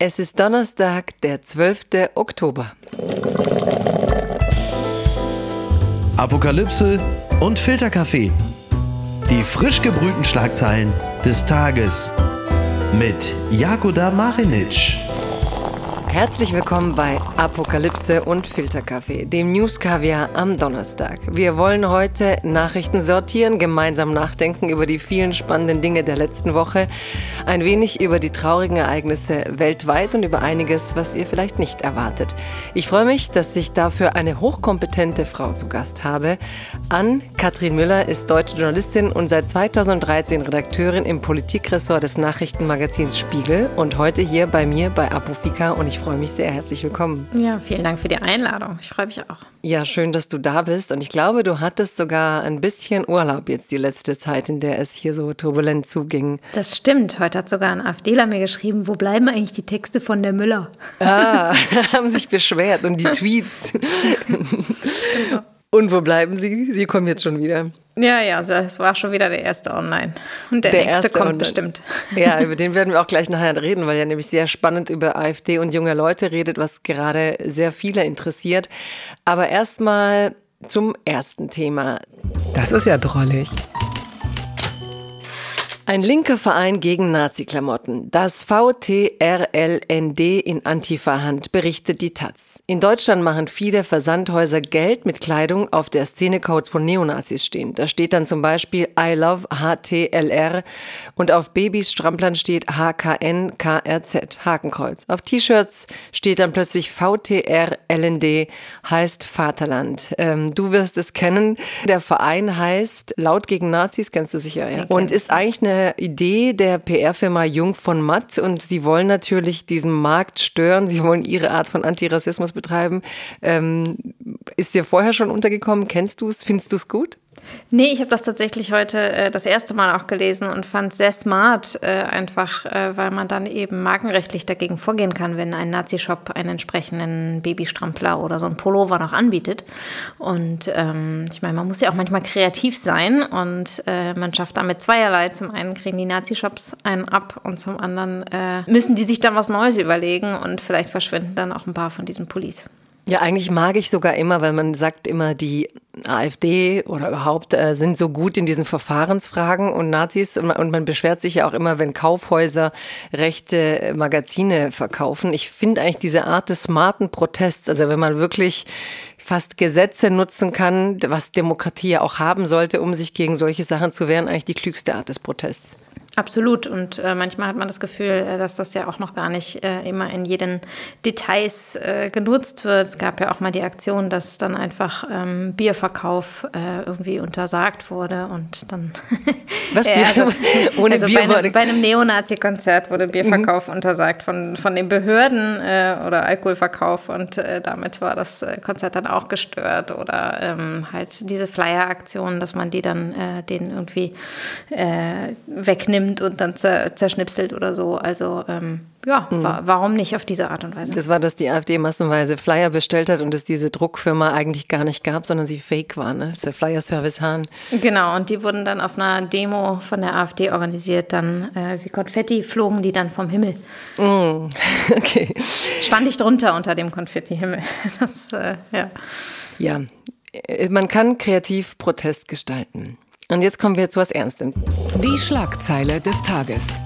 Es ist Donnerstag, der 12. Oktober. Apokalypse und Filterkaffee. Die frisch gebrühten Schlagzeilen des Tages mit Jakoda Marinic. Herzlich willkommen bei Apokalypse und Filterkaffee, dem News Kaviar am Donnerstag. Wir wollen heute Nachrichten sortieren, gemeinsam nachdenken über die vielen spannenden Dinge der letzten Woche, ein wenig über die traurigen Ereignisse weltweit und über einiges, was ihr vielleicht nicht erwartet. Ich freue mich, dass ich dafür eine hochkompetente Frau zu Gast habe. Ann Katrin Müller ist deutsche Journalistin und seit 2013 Redakteurin im Politikressort des Nachrichtenmagazins Spiegel und heute hier bei mir bei Apofika und ich ich freue mich sehr. Herzlich willkommen. Ja, vielen Dank für die Einladung. Ich freue mich auch. Ja, schön, dass du da bist. Und ich glaube, du hattest sogar ein bisschen Urlaub jetzt die letzte Zeit, in der es hier so turbulent zuging. Das stimmt. Heute hat sogar ein AfDler mir geschrieben, wo bleiben eigentlich die Texte von der Müller? Ah, haben sich beschwert und die Tweets. genau. Und wo bleiben sie? Sie kommen jetzt schon wieder. Ja, ja, es war schon wieder der erste online. Und der, der nächste kommt online. bestimmt. Ja, über den werden wir auch gleich nachher reden, weil er nämlich sehr spannend über AfD und junge Leute redet, was gerade sehr viele interessiert. Aber erstmal zum ersten Thema. Das ist ja drollig. Ein linker Verein gegen Nazi-Klamotten. Das VTRLND in Antifa-Hand, berichtet die Taz. In Deutschland machen viele Versandhäuser Geld mit Kleidung, auf der Szenecodes von Neonazis stehen. Da steht dann zum Beispiel I love HTLR und auf Babys Stramplern steht HKNKRZ, Hakenkreuz. Auf T-Shirts steht dann plötzlich VTRLND, heißt Vaterland. Ähm, du wirst es kennen. Der Verein heißt Laut gegen Nazis, kennst du sicher, ja. Und ist eigentlich eine Idee der PR-Firma Jung von Matt und sie wollen natürlich diesen Markt stören. Sie wollen ihre Art von Antirassismus betreiben. Ähm, ist dir vorher schon untergekommen? Kennst du es? Findest du es gut? Nee, ich habe das tatsächlich heute äh, das erste Mal auch gelesen und fand sehr smart, äh, einfach äh, weil man dann eben markenrechtlich dagegen vorgehen kann, wenn ein Nazi-Shop einen entsprechenden Babystrampler oder so ein Pullover noch anbietet. Und ähm, ich meine, man muss ja auch manchmal kreativ sein und äh, man schafft damit zweierlei. Zum einen kriegen die Nazi-Shops einen ab und zum anderen äh, müssen die sich dann was Neues überlegen und vielleicht verschwinden dann auch ein paar von diesen Pullis. Ja, eigentlich mag ich sogar immer, weil man sagt immer, die AfD oder überhaupt äh, sind so gut in diesen Verfahrensfragen und Nazis und man, und man beschwert sich ja auch immer, wenn Kaufhäuser rechte Magazine verkaufen. Ich finde eigentlich diese Art des smarten Protests, also wenn man wirklich fast Gesetze nutzen kann, was Demokratie ja auch haben sollte, um sich gegen solche Sachen zu wehren, eigentlich die klügste Art des Protests. Absolut. Und äh, manchmal hat man das Gefühl, äh, dass das ja auch noch gar nicht äh, immer in jeden Details äh, genutzt wird. Es gab ja auch mal die Aktion, dass dann einfach ähm, Bierverkauf äh, irgendwie untersagt wurde und dann. Was Bier? also, Ohne also Bier bei, einem, bei einem Neonazi-Konzert wurde Bierverkauf mhm. untersagt von, von den Behörden äh, oder Alkoholverkauf und damit war das Konzert dann auch gestört oder ähm, halt diese Flyer-Aktion, dass man die dann den irgendwie wegnimmt nimmt und dann zerschnipselt oder so. Also ähm, ja, mhm. wa warum nicht auf diese Art und Weise? Das war, dass die AfD massenweise Flyer bestellt hat und es diese Druckfirma eigentlich gar nicht gab, sondern sie fake war, ne? Der Flyer-Service Hahn. Genau, und die wurden dann auf einer Demo von der AfD organisiert. Dann äh, wie Konfetti flogen die dann vom Himmel. Mhm. Okay. Stand ich drunter unter dem Konfetti-Himmel. Das, äh, ja. Ja, äh, man kann kreativ Protest gestalten. Und jetzt kommen wir zu was Ernstem. Die Schlagzeile des Tages.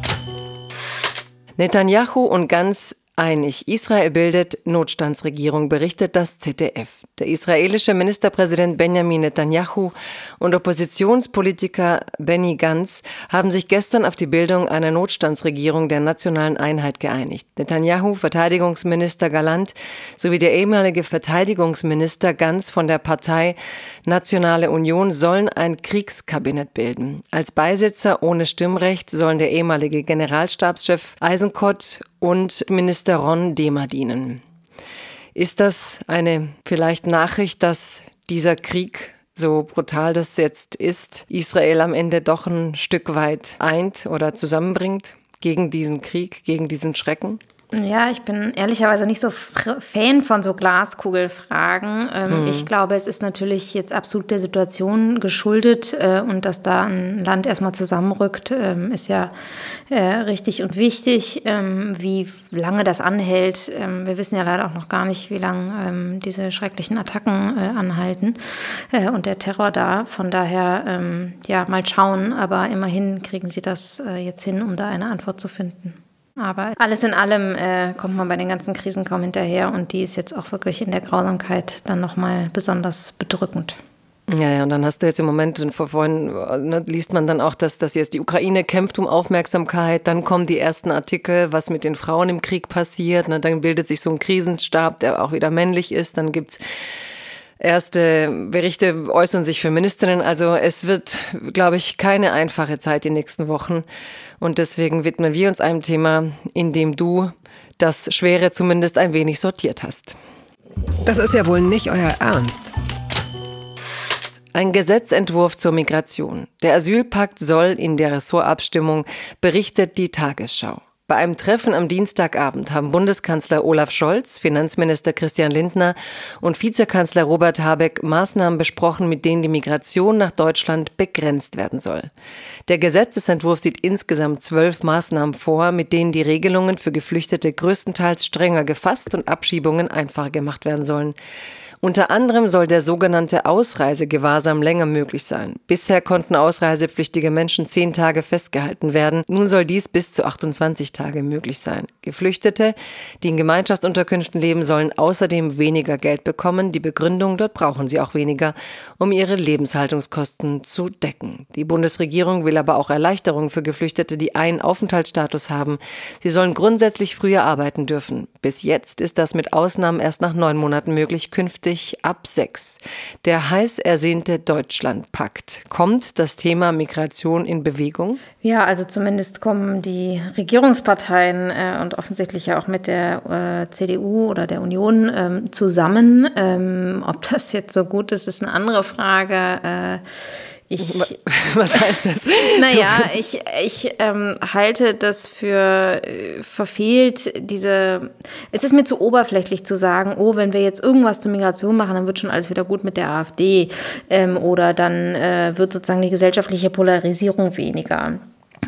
Netanyahu und ganz einig. Israel bildet Notstandsregierung, berichtet das ZDF. Der israelische Ministerpräsident Benjamin Netanyahu und Oppositionspolitiker Benny Gantz haben sich gestern auf die Bildung einer Notstandsregierung der nationalen Einheit geeinigt. Netanyahu, Verteidigungsminister Galant sowie der ehemalige Verteidigungsminister Gantz von der Partei Nationale Union sollen ein Kriegskabinett bilden. Als Beisitzer ohne Stimmrecht sollen der ehemalige Generalstabschef Eisenkott und Minister Ron Demer dienen. Ist das eine vielleicht Nachricht, dass dieser Krieg, so brutal das jetzt ist, Israel am Ende doch ein Stück weit eint oder zusammenbringt gegen diesen Krieg, gegen diesen Schrecken? Ja, ich bin ehrlicherweise nicht so Fan von so Glaskugelfragen. Ähm, hm. Ich glaube, es ist natürlich jetzt absolut der Situation geschuldet äh, und dass da ein Land erstmal zusammenrückt, ähm, ist ja äh, richtig und wichtig. Ähm, wie lange das anhält, ähm, wir wissen ja leider auch noch gar nicht, wie lange ähm, diese schrecklichen Attacken äh, anhalten äh, und der Terror da. Von daher, ähm, ja, mal schauen. Aber immerhin kriegen sie das äh, jetzt hin, um da eine Antwort zu finden. Aber alles in allem äh, kommt man bei den ganzen Krisen kaum hinterher und die ist jetzt auch wirklich in der Grausamkeit dann nochmal besonders bedrückend. Ja, ja, und dann hast du jetzt im Moment, vor vorhin ne, liest man dann auch, dass, dass jetzt die Ukraine kämpft um Aufmerksamkeit, dann kommen die ersten Artikel, was mit den Frauen im Krieg passiert, ne, dann bildet sich so ein Krisenstab, der auch wieder männlich ist, dann gibt es Erste Berichte äußern sich Feministinnen. Also es wird, glaube ich, keine einfache Zeit die nächsten Wochen. Und deswegen widmen wir uns einem Thema, in dem du das Schwere zumindest ein wenig sortiert hast. Das ist ja wohl nicht euer Ernst. Ein Gesetzentwurf zur Migration. Der Asylpakt soll in der Ressortabstimmung, berichtet die Tagesschau. Bei einem Treffen am Dienstagabend haben Bundeskanzler Olaf Scholz, Finanzminister Christian Lindner und Vizekanzler Robert Habeck Maßnahmen besprochen, mit denen die Migration nach Deutschland begrenzt werden soll. Der Gesetzesentwurf sieht insgesamt zwölf Maßnahmen vor, mit denen die Regelungen für Geflüchtete größtenteils strenger gefasst und Abschiebungen einfacher gemacht werden sollen. Unter anderem soll der sogenannte Ausreisegewahrsam länger möglich sein. Bisher konnten ausreisepflichtige Menschen zehn Tage festgehalten werden. Nun soll dies bis zu 28 Tage möglich sein. Geflüchtete, die in Gemeinschaftsunterkünften leben, sollen außerdem weniger Geld bekommen. Die Begründung, dort brauchen sie auch weniger, um ihre Lebenshaltungskosten zu decken. Die Bundesregierung will aber auch Erleichterungen für Geflüchtete, die einen Aufenthaltsstatus haben. Sie sollen grundsätzlich früher arbeiten dürfen. Bis jetzt ist das mit Ausnahmen erst nach neun Monaten möglich. Künftig ab sechs. Der heiß ersehnte Deutschlandpakt. Kommt das Thema Migration in Bewegung? Ja, also zumindest kommen die Regierungsparteien äh, und offensichtlich ja auch mit der äh, CDU oder der Union ähm, zusammen. Ähm, ob das jetzt so gut ist, ist eine andere Frage. Äh, ich, Was heißt das? Naja, ich, ich ähm, halte das für äh, verfehlt, diese. Es ist mir zu oberflächlich zu sagen, oh, wenn wir jetzt irgendwas zur Migration machen, dann wird schon alles wieder gut mit der AfD. Ähm, oder dann äh, wird sozusagen die gesellschaftliche Polarisierung weniger.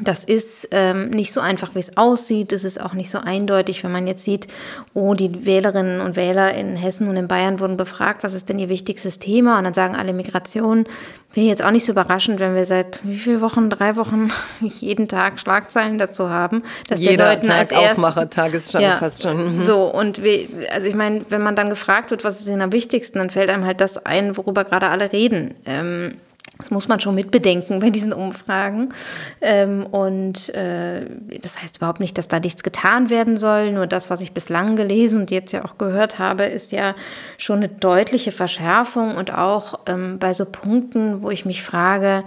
Das ist ähm, nicht so einfach, wie es aussieht. Es ist auch nicht so eindeutig, wenn man jetzt sieht, oh, die Wählerinnen und Wähler in Hessen und in Bayern wurden befragt, was ist denn ihr wichtigstes Thema? Und dann sagen alle Migration. Wäre jetzt auch nicht so überraschend, wenn wir seit wie vielen Wochen, drei Wochen, jeden Tag Schlagzeilen dazu haben, dass Jeder der Leuten Tag als ist schon ja, fast schon. Mhm. So und wir, also ich meine, wenn man dann gefragt wird, was ist Ihnen am wichtigsten, dann fällt einem halt das ein, worüber gerade alle reden. Ähm, das muss man schon mitbedenken bei diesen Umfragen. Ähm, und äh, das heißt überhaupt nicht, dass da nichts getan werden soll. Nur das, was ich bislang gelesen und jetzt ja auch gehört habe, ist ja schon eine deutliche Verschärfung und auch ähm, bei so Punkten, wo ich mich frage,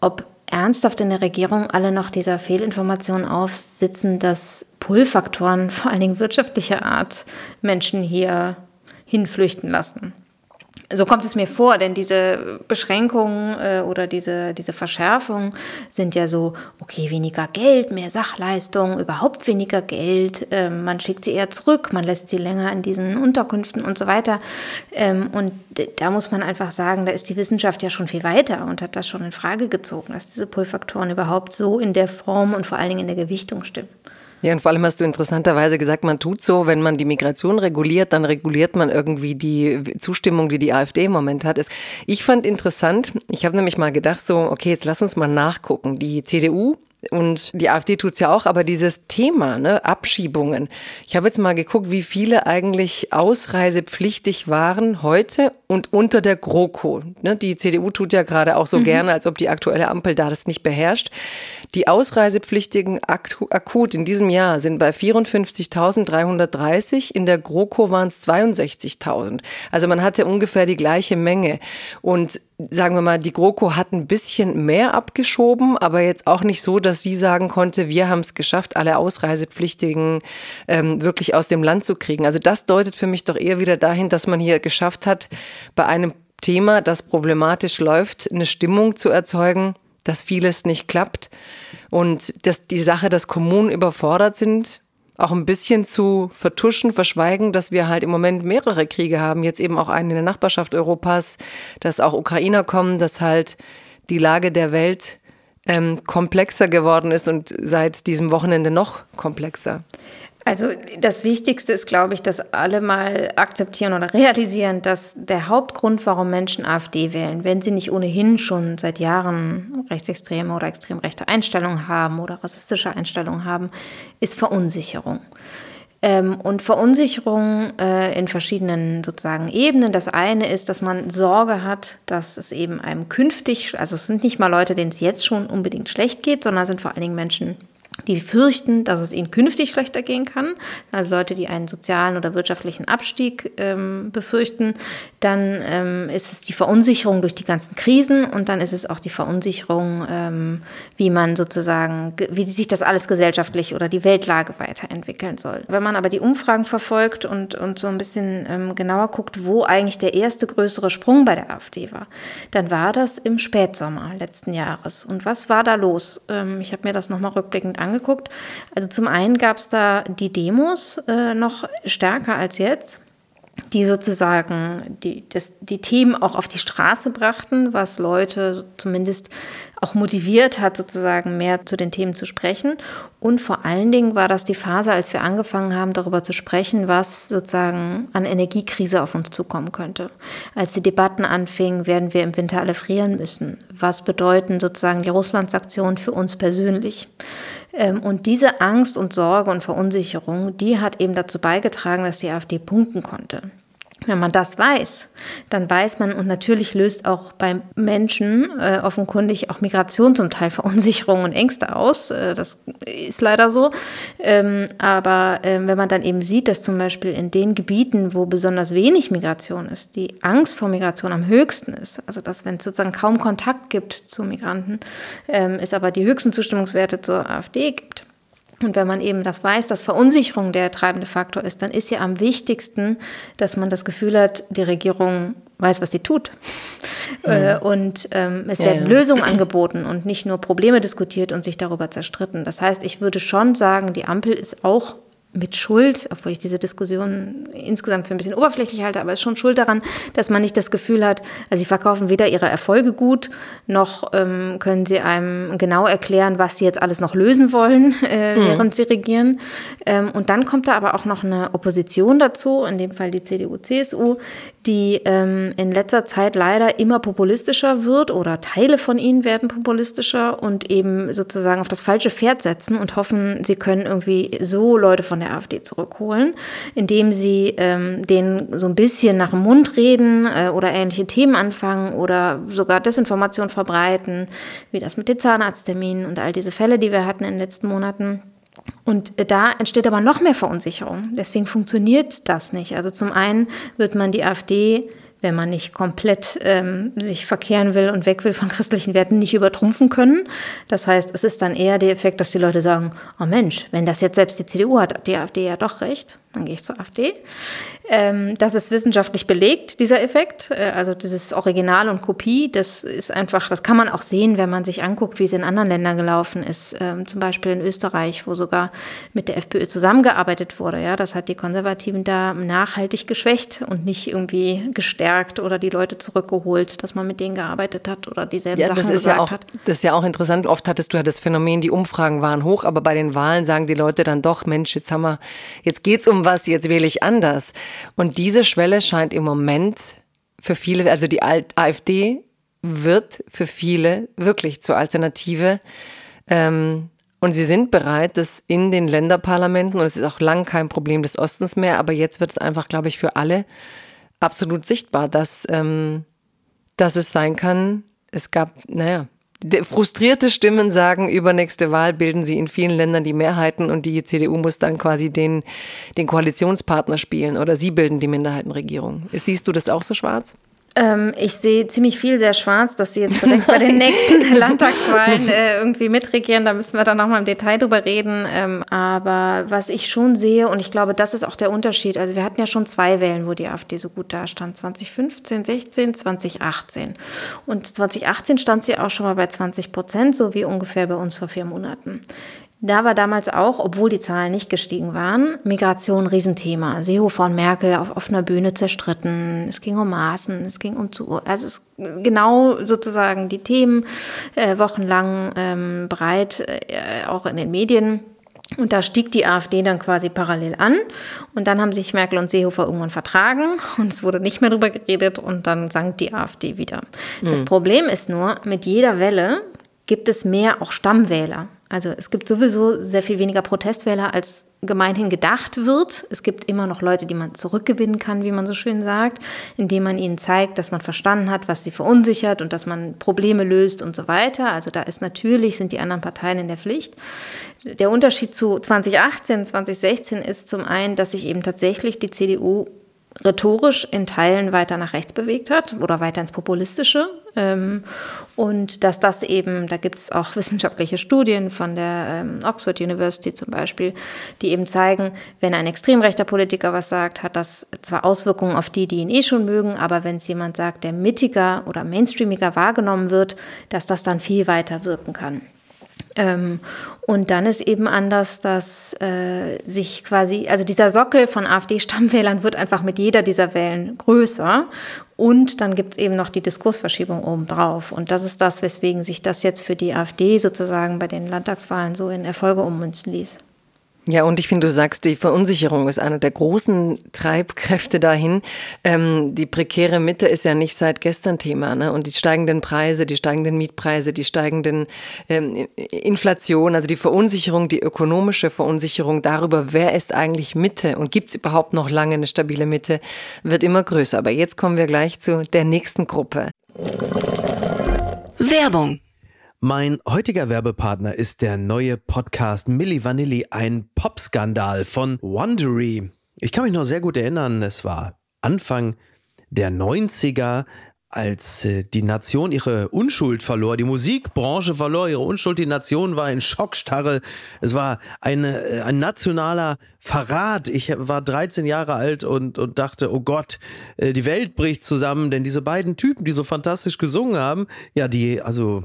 ob ernsthaft in der Regierung alle noch dieser Fehlinformation aufsitzen, dass Pull-Faktoren, vor allen Dingen wirtschaftlicher Art, Menschen hier hinflüchten lassen. So kommt es mir vor, denn diese Beschränkungen äh, oder diese, diese Verschärfungen sind ja so, okay, weniger Geld, mehr Sachleistung, überhaupt weniger Geld, ähm, man schickt sie eher zurück, man lässt sie länger in diesen Unterkünften und so weiter. Ähm, und da muss man einfach sagen, da ist die Wissenschaft ja schon viel weiter und hat das schon in Frage gezogen, dass diese Pull-Faktoren überhaupt so in der Form und vor allen Dingen in der Gewichtung stimmen. Ja, und vor allem hast du interessanterweise gesagt, man tut so, wenn man die Migration reguliert, dann reguliert man irgendwie die Zustimmung, die die AfD im Moment hat. Ich fand interessant, ich habe nämlich mal gedacht, so, okay, jetzt lass uns mal nachgucken. Die CDU und die AfD tut es ja auch, aber dieses Thema, ne, Abschiebungen. Ich habe jetzt mal geguckt, wie viele eigentlich ausreisepflichtig waren heute und unter der GroKo. Ne, die CDU tut ja gerade auch so mhm. gerne, als ob die aktuelle Ampel da das nicht beherrscht. Die Ausreisepflichtigen akut in diesem Jahr sind bei 54.330. In der GroKo waren es 62.000. Also man hatte ungefähr die gleiche Menge. Und sagen wir mal, die GroKo hat ein bisschen mehr abgeschoben, aber jetzt auch nicht so, dass sie sagen konnte, wir haben es geschafft, alle Ausreisepflichtigen ähm, wirklich aus dem Land zu kriegen. Also das deutet für mich doch eher wieder dahin, dass man hier geschafft hat, bei einem Thema, das problematisch läuft, eine Stimmung zu erzeugen, dass vieles nicht klappt und dass die Sache, dass Kommunen überfordert sind, auch ein bisschen zu vertuschen, verschweigen, dass wir halt im Moment mehrere Kriege haben, jetzt eben auch einen in der Nachbarschaft Europas, dass auch Ukrainer kommen, dass halt die Lage der Welt ähm, komplexer geworden ist und seit diesem Wochenende noch komplexer. Also das Wichtigste ist, glaube ich, dass alle mal akzeptieren oder realisieren, dass der Hauptgrund, warum Menschen AfD wählen, wenn sie nicht ohnehin schon seit Jahren rechtsextreme oder extrem rechte Einstellungen haben oder rassistische Einstellungen haben, ist Verunsicherung. Ähm, und Verunsicherung äh, in verschiedenen sozusagen Ebenen. Das eine ist, dass man Sorge hat, dass es eben einem künftig, also es sind nicht mal Leute, denen es jetzt schon unbedingt schlecht geht, sondern es sind vor allen Dingen Menschen, die fürchten, dass es ihnen künftig schlechter gehen kann, also Leute, die einen sozialen oder wirtschaftlichen Abstieg ähm, befürchten, dann ähm, ist es die Verunsicherung durch die ganzen Krisen und dann ist es auch die Verunsicherung, ähm, wie man sozusagen, wie sich das alles gesellschaftlich oder die Weltlage weiterentwickeln soll. Wenn man aber die Umfragen verfolgt und, und so ein bisschen ähm, genauer guckt, wo eigentlich der erste größere Sprung bei der AfD war, dann war das im Spätsommer letzten Jahres. Und was war da los? Ähm, ich habe mir das nochmal rückblickend angeschaut angeguckt. Also zum einen gab es da die Demos äh, noch stärker als jetzt die sozusagen die, das, die Themen auch auf die Straße brachten, was Leute zumindest auch motiviert hat, sozusagen mehr zu den Themen zu sprechen. Und vor allen Dingen war das die Phase, als wir angefangen haben, darüber zu sprechen, was sozusagen an Energiekrise auf uns zukommen könnte. Als die Debatten anfingen, werden wir im Winter alle frieren müssen. Was bedeuten sozusagen die Russlandsaktionen für uns persönlich? Ähm, und diese Angst und Sorge und Verunsicherung, die hat eben dazu beigetragen, dass die AfD punkten konnte. Wenn man das weiß, dann weiß man und natürlich löst auch bei Menschen äh, offenkundig auch Migration zum Teil Verunsicherung und Ängste aus. Äh, das ist leider so. Ähm, aber äh, wenn man dann eben sieht, dass zum Beispiel in den Gebieten, wo besonders wenig Migration ist, die Angst vor Migration am höchsten ist, also dass wenn es sozusagen kaum Kontakt gibt zu Migranten, ähm, es aber die höchsten Zustimmungswerte zur AfD gibt, und wenn man eben das weiß, dass Verunsicherung der treibende Faktor ist, dann ist ja am wichtigsten, dass man das Gefühl hat, die Regierung weiß, was sie tut. Mhm. Und ähm, es werden ja, ja. Lösungen angeboten und nicht nur Probleme diskutiert und sich darüber zerstritten. Das heißt, ich würde schon sagen, die Ampel ist auch mit Schuld, obwohl ich diese Diskussion insgesamt für ein bisschen oberflächlich halte, aber es ist schon schuld daran, dass man nicht das Gefühl hat, also sie verkaufen weder ihre Erfolge gut, noch ähm, können sie einem genau erklären, was sie jetzt alles noch lösen wollen, äh, mhm. während sie regieren. Ähm, und dann kommt da aber auch noch eine Opposition dazu, in dem Fall die CDU, CSU, die ähm, in letzter Zeit leider immer populistischer wird oder Teile von ihnen werden populistischer und eben sozusagen auf das falsche Pferd setzen und hoffen, sie können irgendwie so Leute von der AfD zurückholen, indem sie ähm, denen so ein bisschen nach dem Mund reden äh, oder ähnliche Themen anfangen oder sogar Desinformation verbreiten, wie das mit den Zahnarztterminen und all diese Fälle, die wir hatten in den letzten Monaten. Und da entsteht aber noch mehr Verunsicherung. Deswegen funktioniert das nicht. Also zum einen wird man die AfD wenn man nicht komplett ähm, sich verkehren will und weg will von christlichen Werten, nicht übertrumpfen können. Das heißt, es ist dann eher der Effekt, dass die Leute sagen, oh Mensch, wenn das jetzt selbst die CDU hat, hat die AfD ja doch recht dann gehe ich zur AfD. Ähm, das ist wissenschaftlich belegt, dieser Effekt. Äh, also dieses Original und Kopie, das ist einfach, das kann man auch sehen, wenn man sich anguckt, wie es in anderen Ländern gelaufen ist. Ähm, zum Beispiel in Österreich, wo sogar mit der FPÖ zusammengearbeitet wurde. Ja, das hat die Konservativen da nachhaltig geschwächt und nicht irgendwie gestärkt oder die Leute zurückgeholt, dass man mit denen gearbeitet hat oder dieselben ja, Sachen das ist gesagt ja auch, hat. Das ist ja auch interessant. Oft hattest du ja das Phänomen, die Umfragen waren hoch, aber bei den Wahlen sagen die Leute dann doch, Mensch, jetzt haben wir, jetzt geht's um was, jetzt wähle ich anders. Und diese Schwelle scheint im Moment für viele, also die AfD wird für viele wirklich zur Alternative. Ähm, und sie sind bereit, das in den Länderparlamenten, und es ist auch lang kein Problem des Ostens mehr, aber jetzt wird es einfach, glaube ich, für alle absolut sichtbar, dass, ähm, dass es sein kann, es gab, naja, Frustrierte Stimmen sagen, übernächste Wahl bilden sie in vielen Ländern die Mehrheiten und die CDU muss dann quasi den, den Koalitionspartner spielen oder sie bilden die Minderheitenregierung. Siehst du das auch so schwarz? Ähm, ich sehe ziemlich viel sehr schwarz, dass sie jetzt direkt bei den nächsten Landtagswahlen äh, irgendwie mitregieren. Da müssen wir dann nochmal im Detail drüber reden. Ähm, aber was ich schon sehe, und ich glaube, das ist auch der Unterschied. Also wir hatten ja schon zwei Wählen, wo die AfD so gut dastand. 2015, 16, 2018. Und 2018 stand sie auch schon mal bei 20 Prozent, so wie ungefähr bei uns vor vier Monaten. Da war damals auch, obwohl die Zahlen nicht gestiegen waren, Migration Riesenthema. Seehofer und Merkel auf offener Bühne zerstritten. Es ging um Maßen, es ging um zu, also es, genau sozusagen die Themen äh, wochenlang ähm, breit, äh, auch in den Medien. Und da stieg die AfD dann quasi parallel an. Und dann haben sich Merkel und Seehofer irgendwann vertragen und es wurde nicht mehr drüber geredet und dann sank die AfD wieder. Mhm. Das Problem ist nur, mit jeder Welle gibt es mehr auch Stammwähler. Also es gibt sowieso sehr viel weniger Protestwähler, als gemeinhin gedacht wird. Es gibt immer noch Leute, die man zurückgewinnen kann, wie man so schön sagt, indem man ihnen zeigt, dass man verstanden hat, was sie verunsichert und dass man Probleme löst und so weiter. Also da ist natürlich, sind die anderen Parteien in der Pflicht. Der Unterschied zu 2018, 2016 ist zum einen, dass sich eben tatsächlich die CDU rhetorisch in Teilen weiter nach rechts bewegt hat oder weiter ins Populistische. Ähm, und dass das eben, da gibt es auch wissenschaftliche Studien von der ähm, Oxford University zum Beispiel, die eben zeigen, wenn ein extrem rechter Politiker was sagt, hat das zwar Auswirkungen auf die, die ihn eh schon mögen, aber wenn es jemand sagt, der mittiger oder mainstreamiger wahrgenommen wird, dass das dann viel weiter wirken kann. Ähm, und dann ist eben anders, dass äh, sich quasi, also dieser Sockel von AfD-Stammwählern wird einfach mit jeder dieser Wählen größer. Und dann gibt es eben noch die Diskursverschiebung obendrauf. Und das ist das, weswegen sich das jetzt für die AfD sozusagen bei den Landtagswahlen so in Erfolge ummünzen ließ. Ja, und ich finde, du sagst, die Verunsicherung ist einer der großen Treibkräfte dahin. Ähm, die prekäre Mitte ist ja nicht seit gestern Thema. Ne? Und die steigenden Preise, die steigenden Mietpreise, die steigenden ähm, Inflation, also die Verunsicherung, die ökonomische Verunsicherung darüber, wer ist eigentlich Mitte und gibt es überhaupt noch lange eine stabile Mitte, wird immer größer. Aber jetzt kommen wir gleich zu der nächsten Gruppe. Werbung mein heutiger Werbepartner ist der neue Podcast Milli Vanilli, ein Popskandal von Wondery. Ich kann mich noch sehr gut erinnern, es war Anfang der 90er, als äh, die Nation ihre Unschuld verlor, die Musikbranche verlor ihre Unschuld, die Nation war in Schockstarre. Es war eine, äh, ein nationaler Verrat. Ich war 13 Jahre alt und, und dachte, oh Gott, äh, die Welt bricht zusammen, denn diese beiden Typen, die so fantastisch gesungen haben, ja, die, also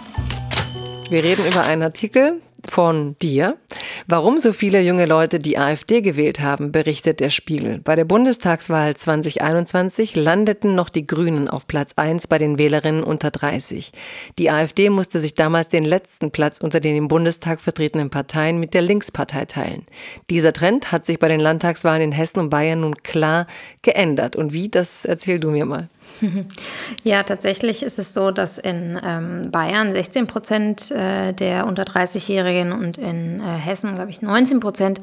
Wir reden über einen Artikel von dir. Warum so viele junge Leute die AfD gewählt haben, berichtet der Spiegel. Bei der Bundestagswahl 2021 landeten noch die Grünen auf Platz 1 bei den Wählerinnen unter 30. Die AfD musste sich damals den letzten Platz unter den im Bundestag vertretenen Parteien mit der Linkspartei teilen. Dieser Trend hat sich bei den Landtagswahlen in Hessen und Bayern nun klar geändert. Und wie, das erzähl du mir mal. Ja, tatsächlich ist es so, dass in ähm, Bayern 16 Prozent äh, der unter 30-Jährigen und in äh, Hessen, glaube ich, 19 Prozent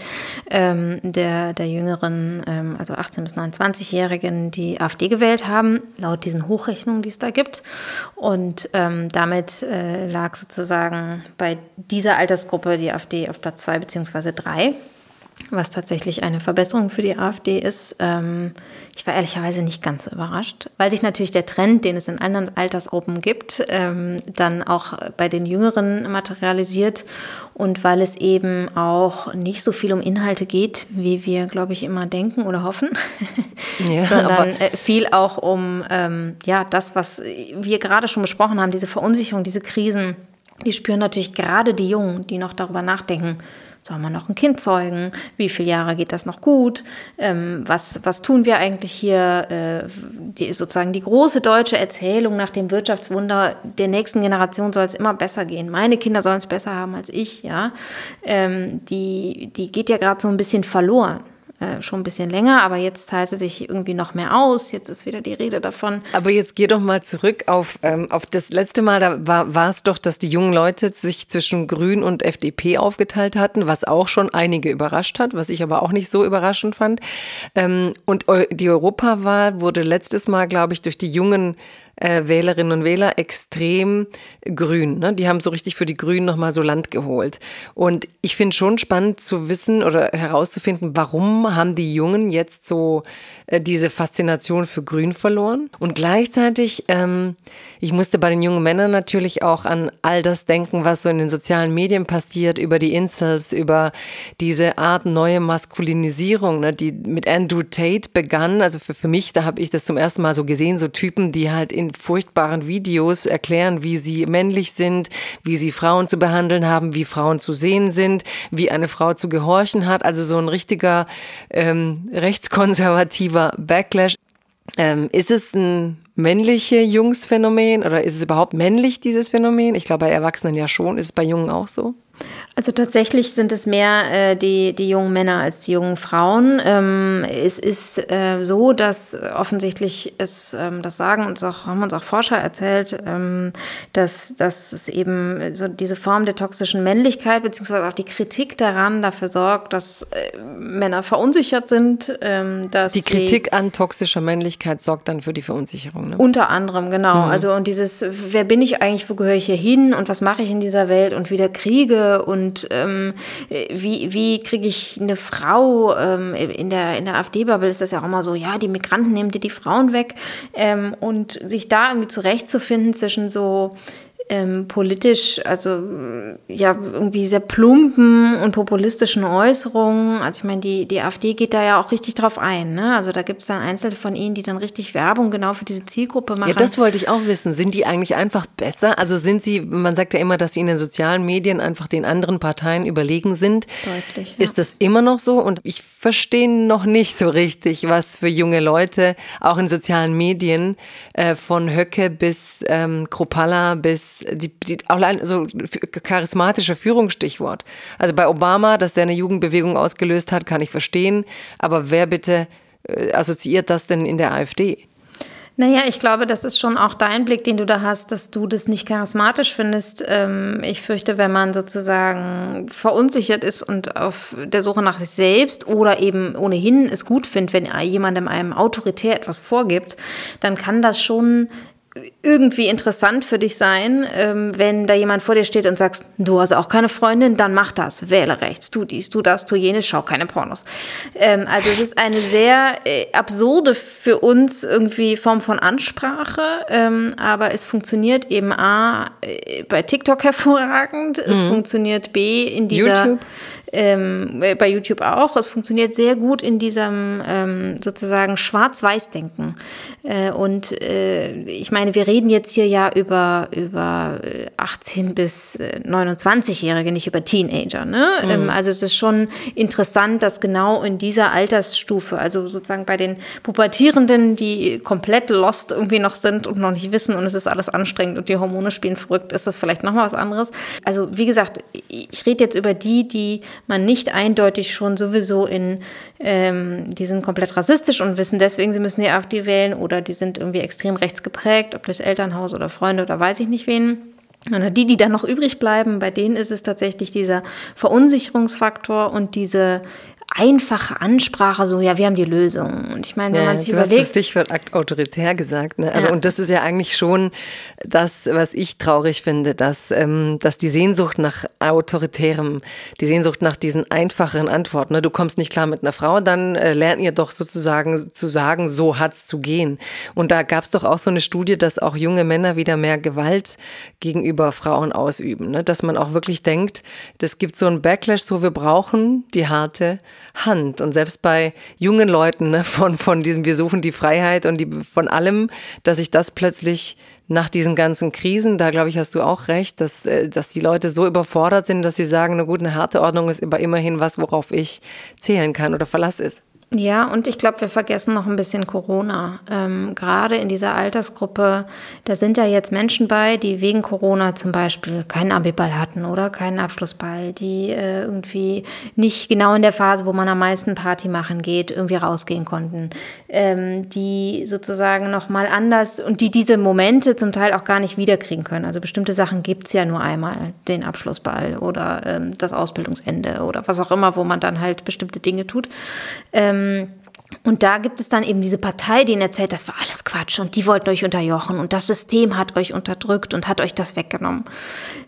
ähm, der, der jüngeren, ähm, also 18- bis 29-Jährigen, die AfD gewählt haben, laut diesen Hochrechnungen, die es da gibt. Und ähm, damit äh, lag sozusagen bei dieser Altersgruppe die AfD auf Platz 2 bzw. 3. was tatsächlich eine Verbesserung für die AfD ist. Ähm, ich war ehrlicherweise nicht ganz so überrascht, weil sich natürlich der Trend, den es in anderen Altersgruppen gibt, ähm, dann auch bei den Jüngeren materialisiert und weil es eben auch nicht so viel um Inhalte geht, wie wir, glaube ich, immer denken oder hoffen, ja, sondern äh, viel auch um ähm, ja das, was wir gerade schon besprochen haben, diese Verunsicherung, diese Krisen. Die spüren natürlich gerade die Jungen, die noch darüber nachdenken, soll man noch ein Kind zeugen? Wie viele Jahre geht das noch gut? Ähm, was, was tun wir eigentlich hier? Äh, die, sozusagen die große deutsche Erzählung nach dem Wirtschaftswunder der nächsten Generation soll es immer besser gehen. Meine Kinder sollen es besser haben als ich, ja. Ähm, die, die geht ja gerade so ein bisschen verloren. Äh, schon ein bisschen länger, aber jetzt zahlt sie sich irgendwie noch mehr aus. Jetzt ist wieder die Rede davon. Aber jetzt geh doch mal zurück auf, ähm, auf das letzte Mal, da war, war es doch, dass die jungen Leute sich zwischen Grün und FDP aufgeteilt hatten, was auch schon einige überrascht hat, was ich aber auch nicht so überraschend fand. Ähm, und die Europawahl wurde letztes Mal, glaube ich, durch die jungen äh, Wählerinnen und Wähler extrem grün. Ne? Die haben so richtig für die Grünen nochmal so Land geholt. Und ich finde schon spannend zu wissen oder herauszufinden, warum haben die Jungen jetzt so äh, diese Faszination für Grün verloren. Und gleichzeitig, ähm, ich musste bei den jungen Männern natürlich auch an all das denken, was so in den sozialen Medien passiert, über die Incels, über diese Art neue Maskulinisierung, ne, die mit Andrew Tate begann. Also für, für mich, da habe ich das zum ersten Mal so gesehen, so Typen, die halt in furchtbaren Videos erklären, wie sie männlich sind, wie sie Frauen zu behandeln haben, wie Frauen zu sehen sind, wie eine Frau zu gehorchen hat. Also so ein richtiger ähm, rechtskonservativer Backlash. Ähm, ist es ein männliche Jungsphänomen oder ist es überhaupt männlich, dieses Phänomen? Ich glaube, bei Erwachsenen ja schon. Ist es bei Jungen auch so? Also tatsächlich sind es mehr äh, die, die jungen Männer als die jungen Frauen. Ähm, es ist äh, so, dass offensichtlich es, ähm, das sagen uns auch, haben uns auch Forscher erzählt, ähm, dass, dass es eben so diese Form der toxischen Männlichkeit, beziehungsweise auch die Kritik daran dafür sorgt, dass äh, Männer verunsichert sind. Ähm, dass die Kritik an toxischer Männlichkeit sorgt dann für die Verunsicherung. Ne? Unter anderem, genau. Mhm. Also und dieses, wer bin ich eigentlich, wo gehöre ich hier hin und was mache ich in dieser Welt und wieder Kriege und ähm, wie, wie kriege ich eine Frau, ähm, in der, in der AfD-Bubble ist das ja auch immer so, ja, die Migranten nehmen dir die Frauen weg ähm, und sich da irgendwie zurechtzufinden zwischen so ähm, politisch, also ja, irgendwie sehr plumpen und populistischen Äußerungen. Also ich meine, die, die AfD geht da ja auch richtig drauf ein. Ne? Also da gibt es dann Einzelne von ihnen, die dann richtig Werbung genau für diese Zielgruppe machen. Ja, das wollte ich auch wissen. Sind die eigentlich einfach besser? Also sind sie, man sagt ja immer, dass sie in den sozialen Medien einfach den anderen Parteien überlegen sind. Deutlich. Ja. Ist das immer noch so? Und ich verstehe noch nicht so richtig, was für junge Leute auch in sozialen Medien äh, von Höcke bis ähm, Kropala bis die, die allein so charismatische Führungsstichwort. Also bei Obama, dass der eine Jugendbewegung ausgelöst hat, kann ich verstehen. Aber wer bitte äh, assoziiert das denn in der AfD? Naja, ich glaube, das ist schon auch dein Blick, den du da hast, dass du das nicht charismatisch findest. Ähm, ich fürchte, wenn man sozusagen verunsichert ist und auf der Suche nach sich selbst oder eben ohnehin es gut findet, wenn jemandem einem autoritär etwas vorgibt, dann kann das schon irgendwie interessant für dich sein, ähm, wenn da jemand vor dir steht und sagst, du hast auch keine Freundin, dann mach das, wähle rechts, tu dies, tu das, tu jenes, schau keine Pornos. Ähm, also es ist eine sehr äh, absurde für uns irgendwie Form von Ansprache, ähm, aber es funktioniert eben A äh, bei TikTok hervorragend, es mhm. funktioniert B in dieser YouTube ähm, äh, bei YouTube auch. Es funktioniert sehr gut in diesem ähm, sozusagen Schwarz-Weiß-Denken. Äh, und äh, ich meine, wir reden jetzt hier ja über, über 18 äh, bis 29-Jährige, äh, nicht über Teenager. Ne? Mhm. Ähm, also es ist schon interessant, dass genau in dieser Altersstufe, also sozusagen bei den Pubertierenden, die komplett lost irgendwie noch sind und noch nicht wissen und es ist alles anstrengend und die Hormone spielen verrückt, ist das vielleicht nochmal was anderes. Also wie gesagt, ich rede jetzt über die, die man nicht eindeutig schon sowieso in, ähm, die sind komplett rassistisch und wissen deswegen, sie müssen die AfD wählen oder die sind irgendwie extrem rechts geprägt, ob durch Elternhaus oder Freunde oder weiß ich nicht wen. Und die, die dann noch übrig bleiben, bei denen ist es tatsächlich dieser Verunsicherungsfaktor und diese einfache Ansprache, so, ja, wir haben die Lösung. Und ich meine, wenn ja, man sich du überlegt. Hast das Stichwort autoritär gesagt, ne? Also, ja. und das ist ja eigentlich schon das, was ich traurig finde, dass, ähm, dass die Sehnsucht nach autoritärem, die Sehnsucht nach diesen einfacheren Antworten, ne? du kommst nicht klar mit einer Frau, dann äh, lernt ihr doch sozusagen zu sagen, so hat's zu gehen. Und da gab es doch auch so eine Studie, dass auch junge Männer wieder mehr Gewalt gegenüber Frauen ausüben, ne? dass man auch wirklich denkt, das gibt so einen Backlash, so wir brauchen die harte Hand. Und selbst bei jungen Leuten ne, von, von diesem, wir suchen die Freiheit und die, von allem, dass ich das plötzlich nach diesen ganzen Krisen, da glaube ich, hast du auch recht, dass, äh, dass die Leute so überfordert sind, dass sie sagen, na gut, eine harte Ordnung ist aber immerhin was, worauf ich zählen kann oder Verlass ist. Ja, und ich glaube, wir vergessen noch ein bisschen Corona. Ähm, Gerade in dieser Altersgruppe, da sind ja jetzt Menschen bei, die wegen Corona zum Beispiel keinen Abiball hatten oder keinen Abschlussball, die äh, irgendwie nicht genau in der Phase, wo man am meisten Party machen geht, irgendwie rausgehen konnten, ähm, die sozusagen noch mal anders und die diese Momente zum Teil auch gar nicht wiederkriegen können. Also bestimmte Sachen gibt's ja nur einmal, den Abschlussball oder ähm, das Ausbildungsende oder was auch immer, wo man dann halt bestimmte Dinge tut. Ähm, ähm, und da gibt es dann eben diese Partei, die ihnen erzählt, das war alles Quatsch und die wollten euch unterjochen und das System hat euch unterdrückt und hat euch das weggenommen.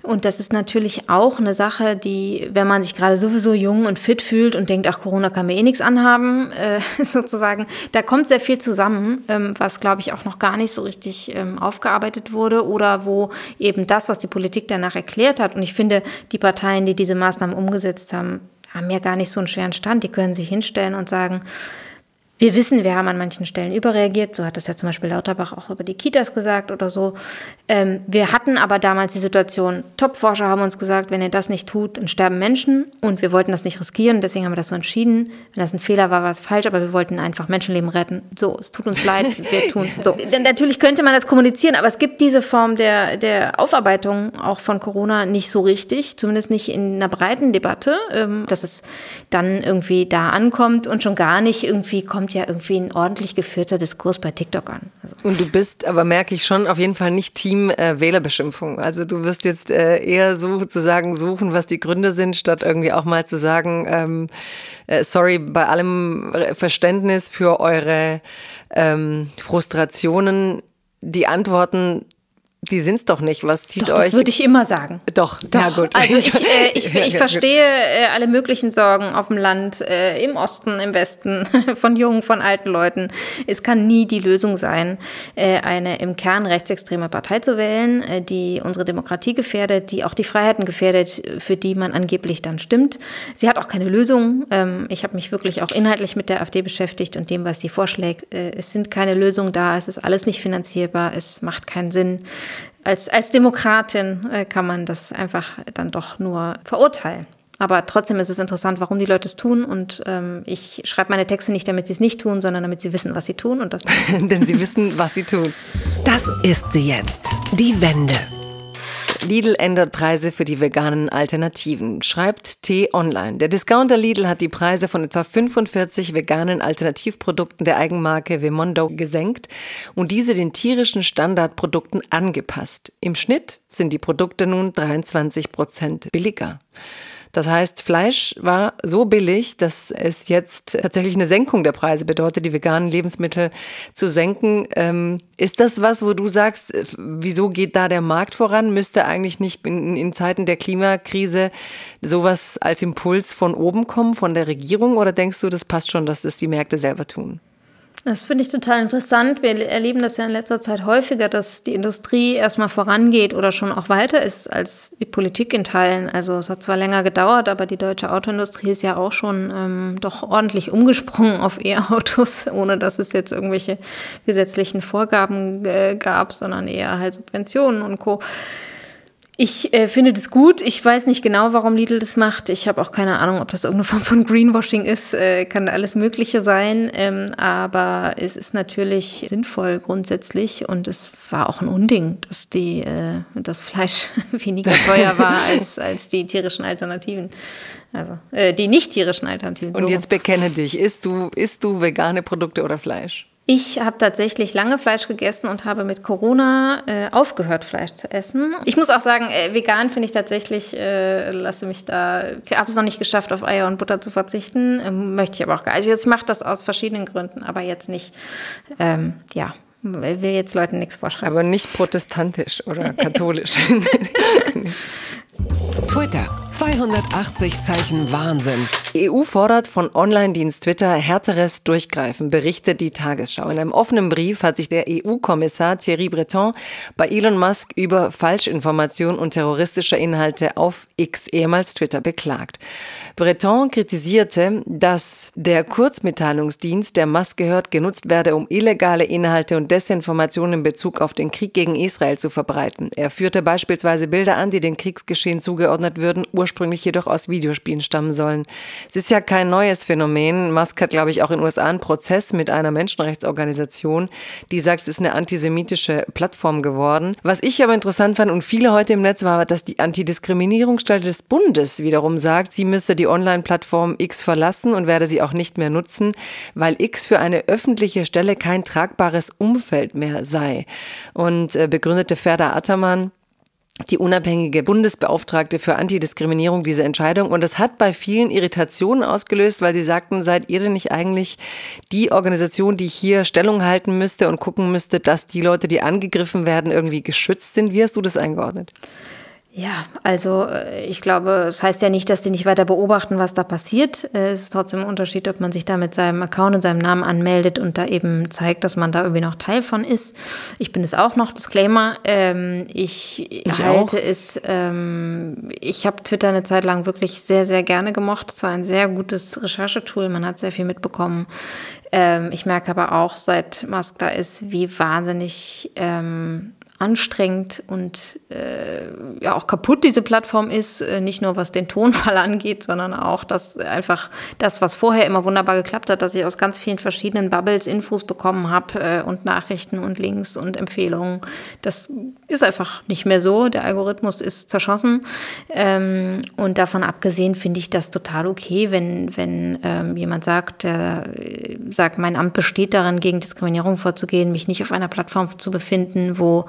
Und das ist natürlich auch eine Sache, die, wenn man sich gerade sowieso jung und fit fühlt und denkt, ach, Corona kann mir eh nichts anhaben, äh, sozusagen, da kommt sehr viel zusammen, ähm, was, glaube ich, auch noch gar nicht so richtig ähm, aufgearbeitet wurde oder wo eben das, was die Politik danach erklärt hat. Und ich finde, die Parteien, die diese Maßnahmen umgesetzt haben, haben ja gar nicht so einen schweren Stand. Die können sich hinstellen und sagen, wir wissen, wir haben an manchen Stellen überreagiert. So hat das ja zum Beispiel Lauterbach auch über die Kitas gesagt oder so. Ähm, wir hatten aber damals die Situation, Top-Forscher haben uns gesagt, wenn ihr das nicht tut, dann sterben Menschen. Und wir wollten das nicht riskieren. Deswegen haben wir das so entschieden. Wenn das ein Fehler war, war es falsch. Aber wir wollten einfach Menschenleben retten. So, es tut uns leid. Wir tun so. Denn natürlich könnte man das kommunizieren. Aber es gibt diese Form der, der Aufarbeitung auch von Corona nicht so richtig. Zumindest nicht in einer breiten Debatte. Ähm, dass es dann irgendwie da ankommt und schon gar nicht irgendwie kommt kommt ja irgendwie ein ordentlich geführter Diskurs bei TikTok an. Also. Und du bist, aber merke ich schon, auf jeden Fall nicht Team äh, Wählerbeschimpfung. Also du wirst jetzt äh, eher sozusagen suchen, was die Gründe sind, statt irgendwie auch mal zu sagen, ähm, äh, sorry, bei allem Verständnis für eure ähm, Frustrationen, die Antworten die sind's doch nicht. Was zieht doch, euch? Das würde ich immer sagen. Doch, doch. Ja, gut. Also ich, äh, ich, ich verstehe äh, alle möglichen Sorgen auf dem Land, äh, im Osten, im Westen, von jungen, von alten Leuten. Es kann nie die Lösung sein, äh, eine im Kern rechtsextreme Partei zu wählen, äh, die unsere Demokratie gefährdet, die auch die Freiheiten gefährdet, für die man angeblich dann stimmt. Sie hat auch keine Lösung. Ähm, ich habe mich wirklich auch inhaltlich mit der AfD beschäftigt und dem, was sie vorschlägt. Äh, es sind keine Lösungen da. Es ist alles nicht finanzierbar. Es macht keinen Sinn als, als Demokratin äh, kann man das einfach dann doch nur verurteilen. Aber trotzdem ist es interessant, warum die Leute es tun. Und ähm, ich schreibe meine Texte nicht, damit sie es nicht tun, sondern damit sie wissen, was sie tun. Und das Denn sie wissen, was sie tun. Das ist sie jetzt. Die Wende. Lidl ändert Preise für die veganen Alternativen, schreibt T-Online. Der Discounter Lidl hat die Preise von etwa 45 veganen Alternativprodukten der Eigenmarke Vemondo gesenkt und diese den tierischen Standardprodukten angepasst. Im Schnitt sind die Produkte nun 23 Prozent billiger. Das heißt, Fleisch war so billig, dass es jetzt tatsächlich eine Senkung der Preise bedeutet, die veganen Lebensmittel zu senken. Ähm, ist das was, wo du sagst, äh, wieso geht da der Markt voran? Müsste eigentlich nicht in, in Zeiten der Klimakrise sowas als Impuls von oben kommen, von der Regierung? Oder denkst du, das passt schon, dass das die Märkte selber tun? Das finde ich total interessant. Wir erleben das ja in letzter Zeit häufiger, dass die Industrie erstmal vorangeht oder schon auch weiter ist als die Politik in Teilen. Also es hat zwar länger gedauert, aber die deutsche Autoindustrie ist ja auch schon ähm, doch ordentlich umgesprungen auf E-Autos, ohne dass es jetzt irgendwelche gesetzlichen Vorgaben äh, gab, sondern eher halt Subventionen und Co. Ich äh, finde das gut. Ich weiß nicht genau, warum Lidl das macht. Ich habe auch keine Ahnung, ob das irgendeine Form von Greenwashing ist. Äh, kann alles Mögliche sein. Ähm, aber es ist natürlich sinnvoll grundsätzlich. Und es war auch ein Unding, dass die, äh, das Fleisch weniger teuer war als, als die tierischen Alternativen. Also äh, die nicht tierischen Alternativen. Und jetzt bekenne dich. Isst du, isst du vegane Produkte oder Fleisch? Ich habe tatsächlich lange Fleisch gegessen und habe mit Corona äh, aufgehört, Fleisch zu essen. Ich muss auch sagen, äh, vegan finde ich tatsächlich, äh, lasse mich da, habe es noch nicht geschafft, auf Eier und Butter zu verzichten. Ähm, möchte ich aber auch gar nicht. Also jetzt mache das aus verschiedenen Gründen, aber jetzt nicht, ähm, ja, will jetzt Leuten nichts vorschreiben. Aber nicht protestantisch oder katholisch. Twitter. 280 Zeichen Wahnsinn. EU fordert von Online-Dienst Twitter härteres Durchgreifen, berichtet die Tagesschau. In einem offenen Brief hat sich der EU-Kommissar Thierry Breton bei Elon Musk über Falschinformationen und terroristische Inhalte auf X, ehemals Twitter, beklagt. Breton kritisierte, dass der Kurzmitteilungsdienst, der Musk gehört, genutzt werde, um illegale Inhalte und Desinformationen in Bezug auf den Krieg gegen Israel zu verbreiten. Er führte beispielsweise Bilder an, die den Kriegsgeschehen zugeordnet würden, ursprünglich jedoch aus Videospielen stammen sollen. Es ist ja kein neues Phänomen. Musk hat, glaube ich, auch in den USA einen Prozess mit einer Menschenrechtsorganisation, die sagt, es ist eine antisemitische Plattform geworden. Was ich aber interessant fand und viele heute im Netz war, dass die Antidiskriminierungsstelle des Bundes wiederum sagt, sie müsste die Online-Plattform X verlassen und werde sie auch nicht mehr nutzen, weil X für eine öffentliche Stelle kein tragbares Umfeld mehr sei. Und äh, begründete Ferda Attermann, die unabhängige Bundesbeauftragte für Antidiskriminierung diese Entscheidung. Und das hat bei vielen Irritationen ausgelöst, weil sie sagten, seid ihr denn nicht eigentlich die Organisation, die hier Stellung halten müsste und gucken müsste, dass die Leute, die angegriffen werden, irgendwie geschützt sind? Wie hast du das eingeordnet? Ja, also äh, ich glaube, es das heißt ja nicht, dass die nicht weiter beobachten, was da passiert. Äh, es ist trotzdem ein Unterschied, ob man sich da mit seinem Account und seinem Namen anmeldet und da eben zeigt, dass man da irgendwie noch Teil von ist. Ich bin es auch noch, Disclaimer. Ähm, ich, ich halte auch. es, ähm, ich habe Twitter eine Zeit lang wirklich sehr, sehr gerne gemocht. Es war ein sehr gutes Recherchetool, man hat sehr viel mitbekommen. Ähm, ich merke aber auch, seit Musk da ist, wie wahnsinnig anstrengend und äh, ja auch kaputt diese Plattform ist, äh, nicht nur was den Tonfall angeht, sondern auch, dass einfach das, was vorher immer wunderbar geklappt hat, dass ich aus ganz vielen verschiedenen Bubbles Infos bekommen habe äh, und Nachrichten und Links und Empfehlungen, das ist einfach nicht mehr so. Der Algorithmus ist zerschossen ähm, und davon abgesehen finde ich das total okay, wenn wenn ähm, jemand sagt, äh, sagt, mein Amt besteht darin, gegen Diskriminierung vorzugehen, mich nicht auf einer Plattform zu befinden, wo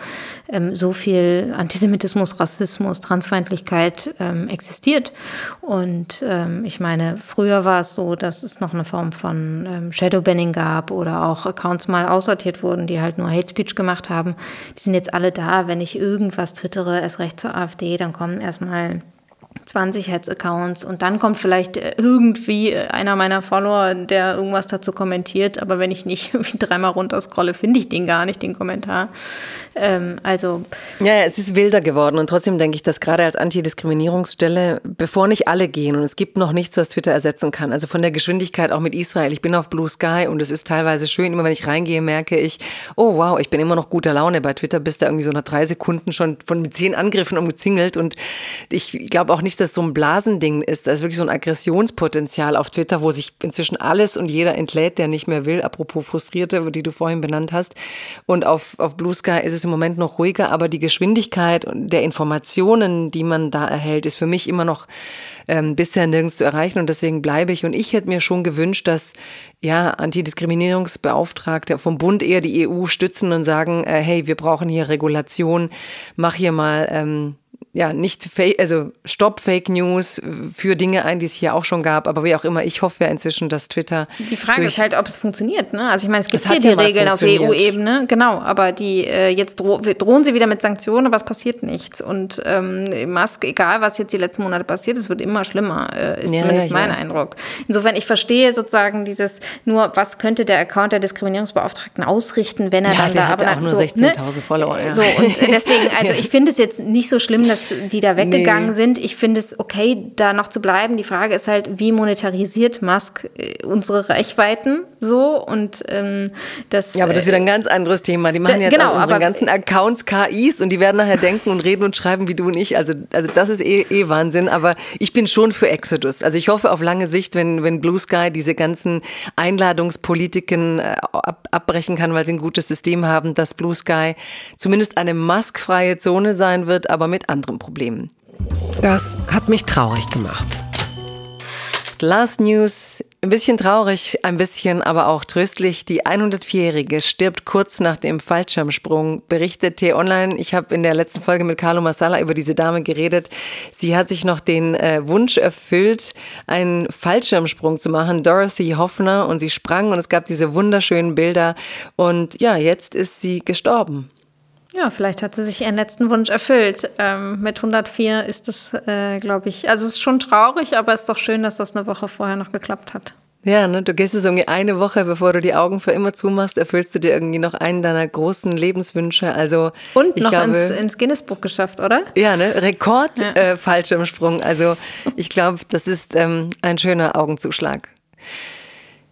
ähm, so viel Antisemitismus, Rassismus, Transfeindlichkeit ähm, existiert. Und ähm, ich meine, früher war es so, dass es noch eine Form von ähm, Shadowbanning gab oder auch Accounts mal aussortiert wurden, die halt nur Hate Speech gemacht haben. Die sind jetzt alle da. Wenn ich irgendwas twittere, erst recht zur AfD, dann kommen erstmal 20 Heads-Accounts und dann kommt vielleicht äh, irgendwie äh, einer meiner Follower, der irgendwas dazu kommentiert, aber wenn ich nicht dreimal runterscrolle, finde ich den gar nicht, den Kommentar. Ähm, also. Ja, ja, es ist wilder geworden und trotzdem denke ich, dass gerade als Antidiskriminierungsstelle, bevor nicht alle gehen und es gibt noch nichts, was Twitter ersetzen kann, also von der Geschwindigkeit auch mit Israel. Ich bin auf Blue Sky und es ist teilweise schön, immer wenn ich reingehe, merke ich, oh wow, ich bin immer noch guter Laune. Bei Twitter bist du irgendwie so nach drei Sekunden schon von zehn Angriffen umgezingelt und ich glaube auch nicht, dass so ein Blasending ist. Da ist wirklich so ein Aggressionspotenzial auf Twitter, wo sich inzwischen alles und jeder entlädt, der nicht mehr will. Apropos Frustrierte, die du vorhin benannt hast. Und auf, auf Blue Sky ist es im Moment noch ruhiger, aber die Geschwindigkeit der Informationen, die man da erhält, ist für mich immer noch ähm, bisher nirgends zu erreichen. Und deswegen bleibe ich. Und ich hätte mir schon gewünscht, dass ja, Antidiskriminierungsbeauftragte vom Bund eher die EU stützen und sagen, äh, hey, wir brauchen hier Regulation, mach hier mal ähm, ja, nicht fake, also Stopp Fake News für Dinge ein, die es hier auch schon gab, aber wie auch immer, ich hoffe ja inzwischen, dass Twitter. Die Frage ist halt, ob es funktioniert, ne? Also ich meine, es gibt hier die ja Regeln auf EU-Ebene, genau, aber die äh, jetzt droh drohen sie wieder mit Sanktionen, aber es passiert nichts. Und ähm, Musk, egal was jetzt die letzten Monate passiert, es wird immer schlimmer, äh, ist ja, zumindest mein weiß. Eindruck. Insofern, ich verstehe sozusagen dieses, nur was könnte der Account der Diskriminierungsbeauftragten ausrichten, wenn er ja, dann der da hat aber auch nur so, 16.000 ne? Follower. Ja. So, und deswegen, also ich finde es jetzt nicht so schlimm, dass dass die da weggegangen nee. sind. Ich finde es okay, da noch zu bleiben. Die Frage ist halt, wie monetarisiert Musk äh, unsere Reichweiten so und ähm, das. Ja, aber das ist wieder ein ganz anderes Thema. Die machen da, jetzt genau, aus unseren ganzen Accounts KIs und die werden nachher denken und reden und schreiben wie du und ich. Also, also das ist eh, eh Wahnsinn. Aber ich bin schon für Exodus. Also ich hoffe auf lange Sicht, wenn, wenn Blue Sky diese ganzen Einladungspolitiken äh, ab, abbrechen kann, weil sie ein gutes System haben, dass Blue Sky zumindest eine maskfreie Zone sein wird, aber mit anderen Problemen. Das hat mich traurig gemacht. Last News Ein bisschen traurig, ein bisschen aber auch tröstlich. Die 104-Jährige stirbt kurz nach dem Fallschirmsprung, berichtet T-Online. Ich habe in der letzten Folge mit Carlo Massala über diese Dame geredet. Sie hat sich noch den äh, Wunsch erfüllt, einen Fallschirmsprung zu machen. Dorothy Hoffner und sie sprang und es gab diese wunderschönen Bilder. Und ja, jetzt ist sie gestorben. Ja, vielleicht hat sie sich ihren letzten Wunsch erfüllt. Ähm, mit 104 ist das, äh, glaube ich, also es ist schon traurig, aber es ist doch schön, dass das eine Woche vorher noch geklappt hat. Ja, ne, du gehst es irgendwie eine Woche, bevor du die Augen für immer zumachst, erfüllst du dir irgendwie noch einen deiner großen Lebenswünsche. Also und noch glaube, ins, ins Guinness-Buch geschafft, oder? Ja, ne, Rekord ja. Äh, Fallschirmsprung. Also ich glaube, das ist ähm, ein schöner Augenzuschlag.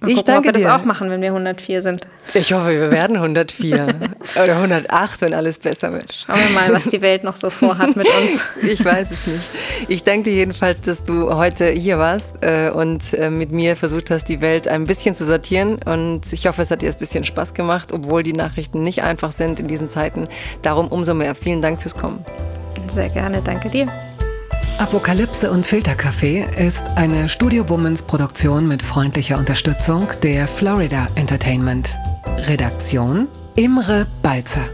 Mal ich gucken, danke ob wir dir. das auch machen, wenn wir 104 sind. Ich hoffe, wir werden 104 oder 108, wenn alles besser wird. Schauen wir mal, was die Welt noch so vorhat mit uns. Ich weiß es nicht. Ich danke dir jedenfalls, dass du heute hier warst äh, und äh, mit mir versucht hast, die Welt ein bisschen zu sortieren. Und ich hoffe, es hat dir ein bisschen Spaß gemacht, obwohl die Nachrichten nicht einfach sind in diesen Zeiten. Darum umso mehr. Vielen Dank fürs Kommen. Sehr gerne, danke dir. Apokalypse und Filterkaffee ist eine Studio Womans Produktion mit freundlicher Unterstützung der Florida Entertainment. Redaktion Imre Balzer.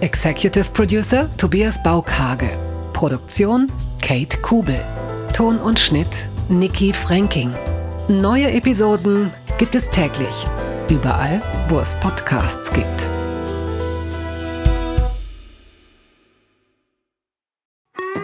Executive Producer Tobias Baukage. Produktion Kate Kubel. Ton und Schnitt Nikki Franking. Neue Episoden gibt es täglich. Überall, wo es Podcasts gibt.